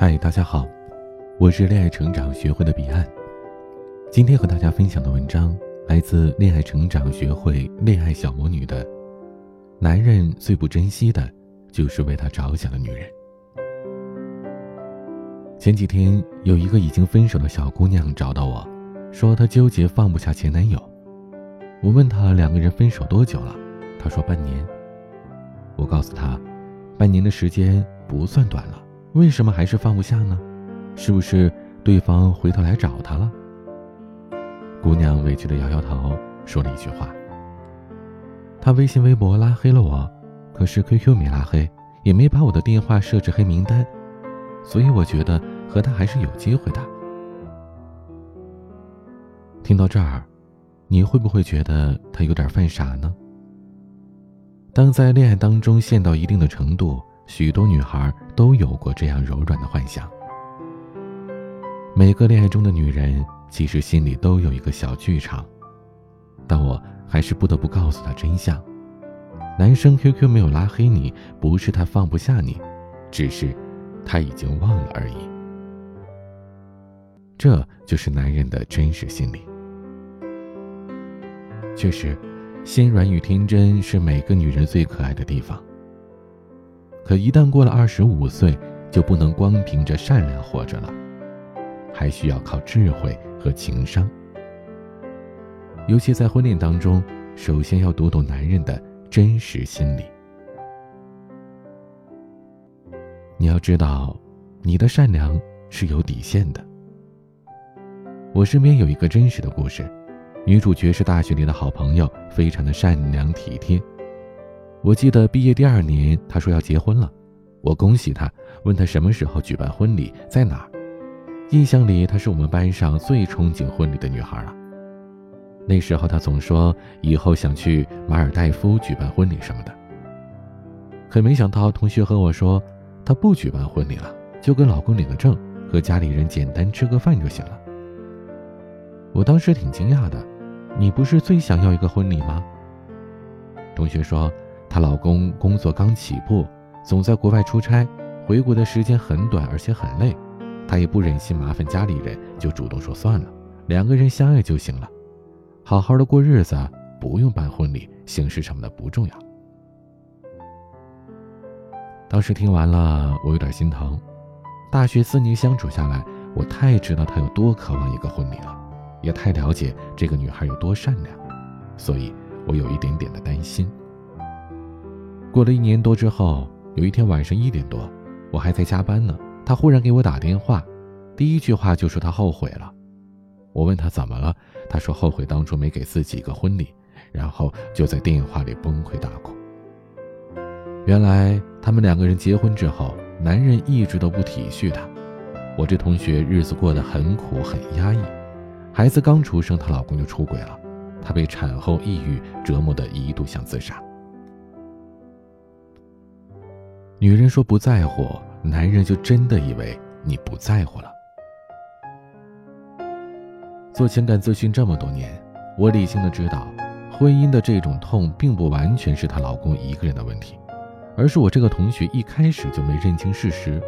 嗨，大家好，我是恋爱成长学会的彼岸。今天和大家分享的文章来自恋爱成长学会恋爱小魔女的。男人最不珍惜的，就是为他着想的女人。前几天有一个已经分手的小姑娘找到我，说她纠结放不下前男友。我问她两个人分手多久了，她说半年。我告诉她，半年的时间不算短了。为什么还是放不下呢？是不是对方回头来找他了？姑娘委屈的摇摇头，说了一句话：“他微信、微博拉黑了我，可是 QQ 没拉黑，也没把我的电话设置黑名单，所以我觉得和他还是有机会的。”听到这儿，你会不会觉得他有点犯傻呢？当在恋爱当中陷到一定的程度，许多女孩都有过这样柔软的幻想。每个恋爱中的女人其实心里都有一个小剧场，但我还是不得不告诉她真相：男生 QQ 没有拉黑你，不是他放不下你，只是他已经忘了而已。这就是男人的真实心理。确实，心软与天真是每个女人最可爱的地方。可一旦过了二十五岁，就不能光凭着善良活着了，还需要靠智慧和情商。尤其在婚恋当中，首先要读懂男人的真实心理。你要知道，你的善良是有底线的。我身边有一个真实的故事，女主角是大学里的好朋友，非常的善良体贴。我记得毕业第二年，他说要结婚了，我恭喜他，问他什么时候举办婚礼，在哪儿。印象里，她是我们班上最憧憬婚礼的女孩了。那时候，她总说以后想去马尔代夫举办婚礼什么的。可没想到，同学和我说，她不举办婚礼了，就跟老公领个证，和家里人简单吃个饭就行了。我当时挺惊讶的，你不是最想要一个婚礼吗？同学说。她老公工作刚起步，总在国外出差，回国的时间很短，而且很累。她也不忍心麻烦家里人，就主动说算了，两个人相爱就行了，好好的过日子，不用办婚礼，形式什么的不重要。当时听完了，我有点心疼。大学四年相处下来，我太知道她有多渴望一个婚礼了，也太了解这个女孩有多善良，所以我有一点点的担心。过了一年多之后，有一天晚上一点多，我还在加班呢。他忽然给我打电话，第一句话就说他后悔了。我问他怎么了，他说后悔当初没给自己一个婚礼，然后就在电话里崩溃大哭。原来他们两个人结婚之后，男人一直都不体恤她。我这同学日子过得很苦很压抑，孩子刚出生，她老公就出轨了，她被产后抑郁折磨的一度想自杀。女人说不在乎，男人就真的以为你不在乎了。做情感咨询这么多年，我理性的知道，婚姻的这种痛并不完全是她老公一个人的问题，而是我这个同学一开始就没认清事实。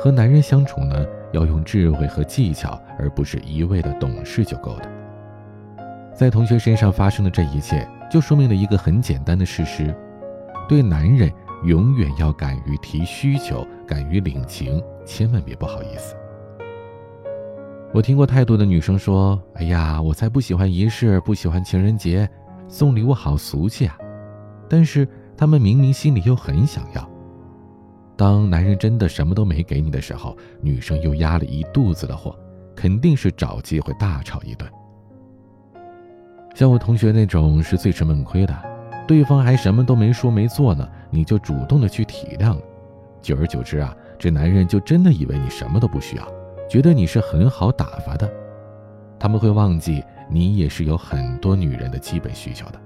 和男人相处呢，要用智慧和技巧，而不是一味的懂事就够的。在同学身上发生的这一切，就说明了一个很简单的事实：对男人。永远要敢于提需求，敢于领情，千万别不好意思。我听过太多的女生说：“哎呀，我才不喜欢仪式，不喜欢情人节，送礼物好俗气啊。”但是她们明明心里又很想要。当男人真的什么都没给你的时候，女生又压了一肚子的火，肯定是找机会大吵一顿。像我同学那种是最吃闷亏的。对方还什么都没说没做呢，你就主动的去体谅，久而久之啊，这男人就真的以为你什么都不需要，觉得你是很好打发的。他们会忘记你也是有很多女人的基本需求的。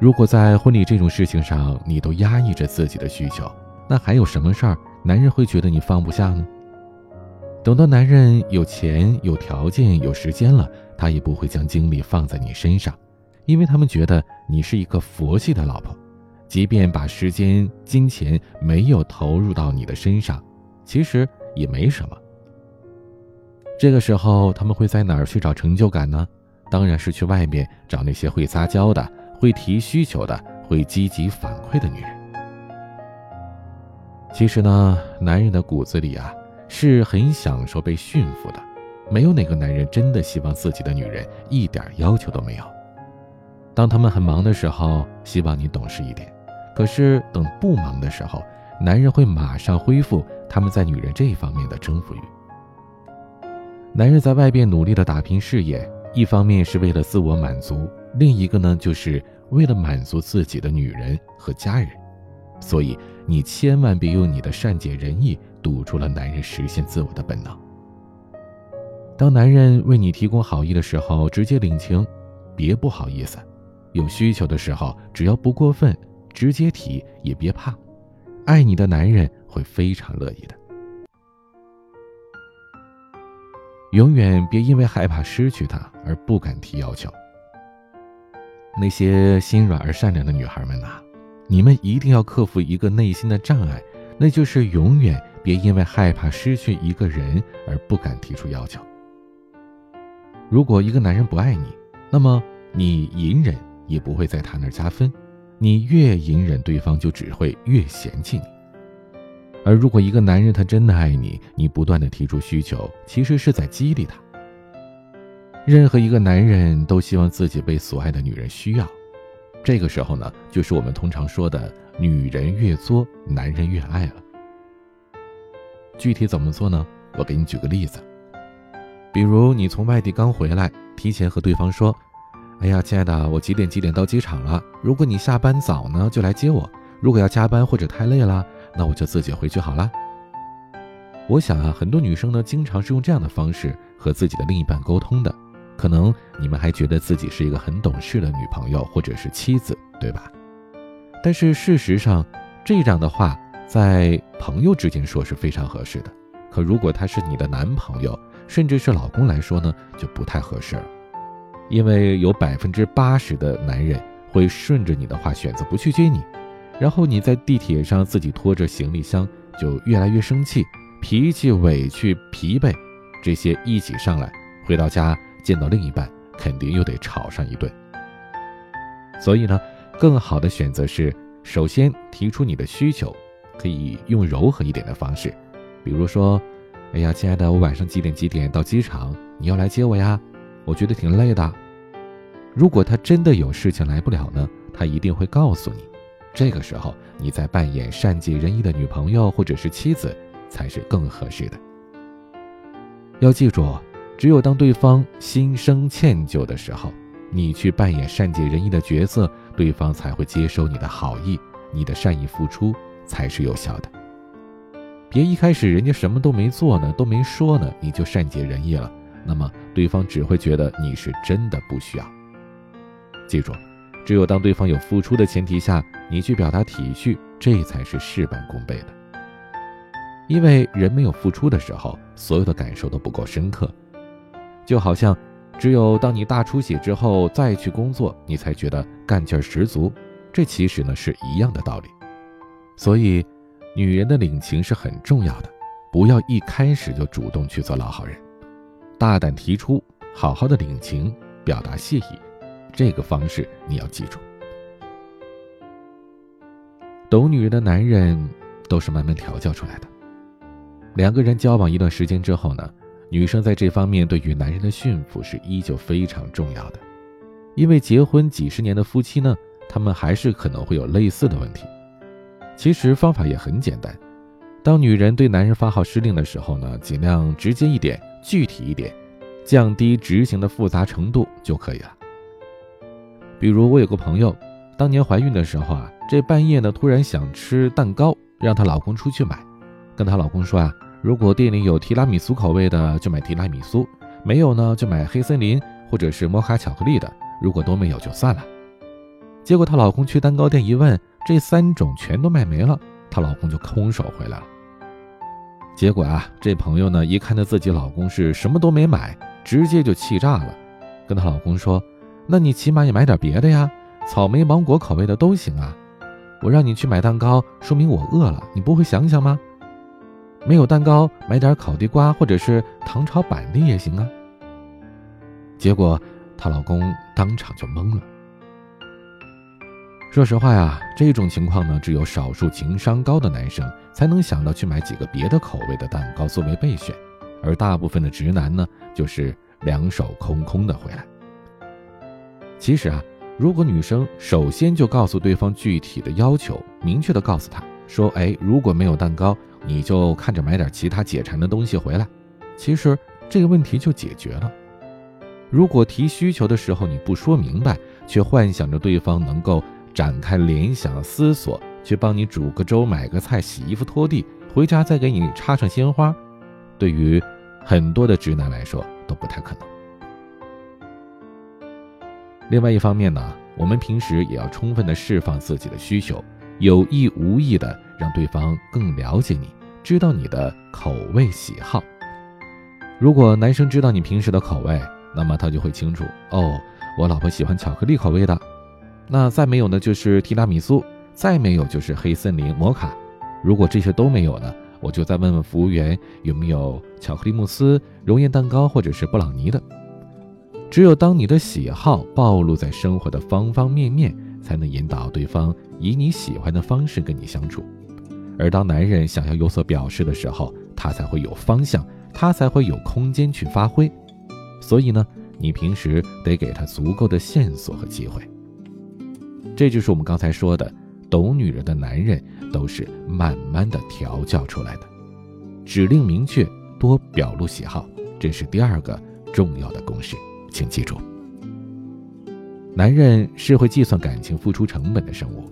如果在婚礼这种事情上你都压抑着自己的需求，那还有什么事儿男人会觉得你放不下呢？等到男人有钱、有条件、有时间了，他也不会将精力放在你身上。因为他们觉得你是一个佛系的老婆，即便把时间、金钱没有投入到你的身上，其实也没什么。这个时候，他们会在哪儿去找成就感呢？当然是去外面找那些会撒娇的、会提需求的、会积极反馈的女人。其实呢，男人的骨子里啊，是很享受被驯服的。没有哪个男人真的希望自己的女人一点要求都没有。当他们很忙的时候，希望你懂事一点；可是等不忙的时候，男人会马上恢复他们在女人这一方面的征服欲。男人在外边努力的打拼事业，一方面是为了自我满足，另一个呢，就是为了满足自己的女人和家人。所以，你千万别用你的善解人意堵住了男人实现自我的本能。当男人为你提供好意的时候，直接领情，别不好意思；有需求的时候，只要不过分，直接提，也别怕。爱你的男人会非常乐意的。永远别因为害怕失去他而不敢提要求。那些心软而善良的女孩们呐，你们一定要克服一个内心的障碍，那就是永远别因为害怕失去一个人而不敢提出要求。如果一个男人不爱你，那么你隐忍也不会在他那儿加分，你越隐忍，对方就只会越嫌弃你。而如果一个男人他真的爱你，你不断的提出需求，其实是在激励他。任何一个男人都希望自己被所爱的女人需要，这个时候呢，就是我们通常说的“女人越作，男人越爱”了。具体怎么做呢？我给你举个例子，比如你从外地刚回来，提前和对方说：“哎呀，亲爱的，我几点几点到机场了？如果你下班早呢，就来接我；如果要加班或者太累了。”那我就自己回去好了。我想啊，很多女生呢，经常是用这样的方式和自己的另一半沟通的。可能你们还觉得自己是一个很懂事的女朋友或者是妻子，对吧？但是事实上，这样的话在朋友之间说是非常合适的。可如果他是你的男朋友，甚至是老公来说呢，就不太合适了。因为有百分之八十的男人会顺着你的话选择不去接你。然后你在地铁上自己拖着行李箱，就越来越生气，脾气、委屈、疲惫，这些一起上来，回到家见到另一半，肯定又得吵上一顿。所以呢，更好的选择是，首先提出你的需求，可以用柔和一点的方式，比如说，哎呀，亲爱的，我晚上几点几点到机场，你要来接我呀？我觉得挺累的。如果他真的有事情来不了呢，他一定会告诉你。这个时候，你再扮演善解人意的女朋友或者是妻子，才是更合适的。要记住，只有当对方心生歉疚的时候，你去扮演善解人意的角色，对方才会接受你的好意，你的善意付出才是有效的。别一开始人家什么都没做呢，都没说呢，你就善解人意了，那么对方只会觉得你是真的不需要。记住。只有当对方有付出的前提下，你去表达体恤，这才是事半功倍的。因为人没有付出的时候，所有的感受都不够深刻。就好像，只有当你大出血之后再去工作，你才觉得干劲儿十足。这其实呢是一样的道理。所以，女人的领情是很重要的，不要一开始就主动去做老好人，大胆提出，好好的领情，表达谢意。这个方式你要记住。懂女人的男人都是慢慢调教出来的。两个人交往一段时间之后呢，女生在这方面对于男人的驯服是依旧非常重要的。因为结婚几十年的夫妻呢，他们还是可能会有类似的问题。其实方法也很简单，当女人对男人发号施令的时候呢，尽量直接一点、具体一点，降低执行的复杂程度就可以了。比如我有个朋友，当年怀孕的时候啊，这半夜呢突然想吃蛋糕，让她老公出去买，跟她老公说啊，如果店里有提拉米苏口味的就买提拉米苏，没有呢就买黑森林或者是摩卡巧克力的，如果都没有就算了。结果她老公去蛋糕店一问，这三种全都卖没了，她老公就空手回来了。结果啊，这朋友呢一看到自己老公是什么都没买，直接就气炸了，跟她老公说。那你起码也买点别的呀，草莓、芒果口味的都行啊。我让你去买蛋糕，说明我饿了，你不会想想吗？没有蛋糕，买点烤地瓜或者是糖炒板栗也行啊。结果她老公当场就懵了。说实话呀，这种情况呢，只有少数情商高的男生才能想到去买几个别的口味的蛋糕作为备选，而大部分的直男呢，就是两手空空的回来。其实啊，如果女生首先就告诉对方具体的要求，明确的告诉他说：“哎，如果没有蛋糕，你就看着买点其他解馋的东西回来。”其实这个问题就解决了。如果提需求的时候你不说明白，却幻想着对方能够展开联想思索，去帮你煮个粥、买个菜、洗衣服、拖地，回家再给你插上鲜花，对于很多的直男来说都不太可能。另外一方面呢，我们平时也要充分的释放自己的需求，有意无意的让对方更了解你，知道你的口味喜好。如果男生知道你平时的口味，那么他就会清楚哦，我老婆喜欢巧克力口味的，那再没有呢就是提拉米苏，再没有就是黑森林摩卡。如果这些都没有呢，我就再问问服务员有没有巧克力慕斯、熔岩蛋糕或者是布朗尼的。只有当你的喜好暴露在生活的方方面面，才能引导对方以你喜欢的方式跟你相处。而当男人想要有所表示的时候，他才会有方向，他才会有空间去发挥。所以呢，你平时得给他足够的线索和机会。这就是我们刚才说的，懂女人的男人都是慢慢的调教出来的。指令明确，多表露喜好，这是第二个重要的公式。请记住，男人是会计算感情付出成本的生物。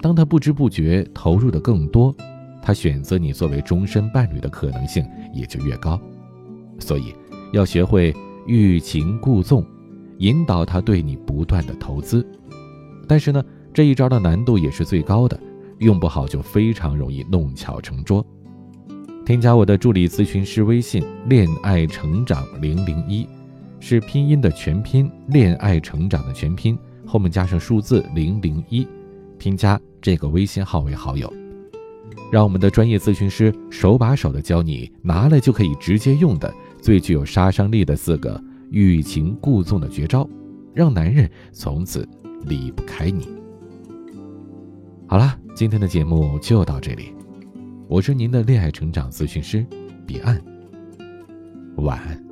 当他不知不觉投入的更多，他选择你作为终身伴侣的可能性也就越高。所以，要学会欲擒故纵，引导他对你不断的投资。但是呢，这一招的难度也是最高的，用不好就非常容易弄巧成拙。添加我的助理咨询师微信“恋爱成长零零一”。是拼音的全拼，恋爱成长的全拼，后面加上数字零零一，添加这个微信号为好友，让我们的专业咨询师手把手的教你拿来就可以直接用的最具有杀伤力的四个欲擒故纵的绝招，让男人从此离不开你。好了，今天的节目就到这里，我是您的恋爱成长咨询师彼岸，晚安。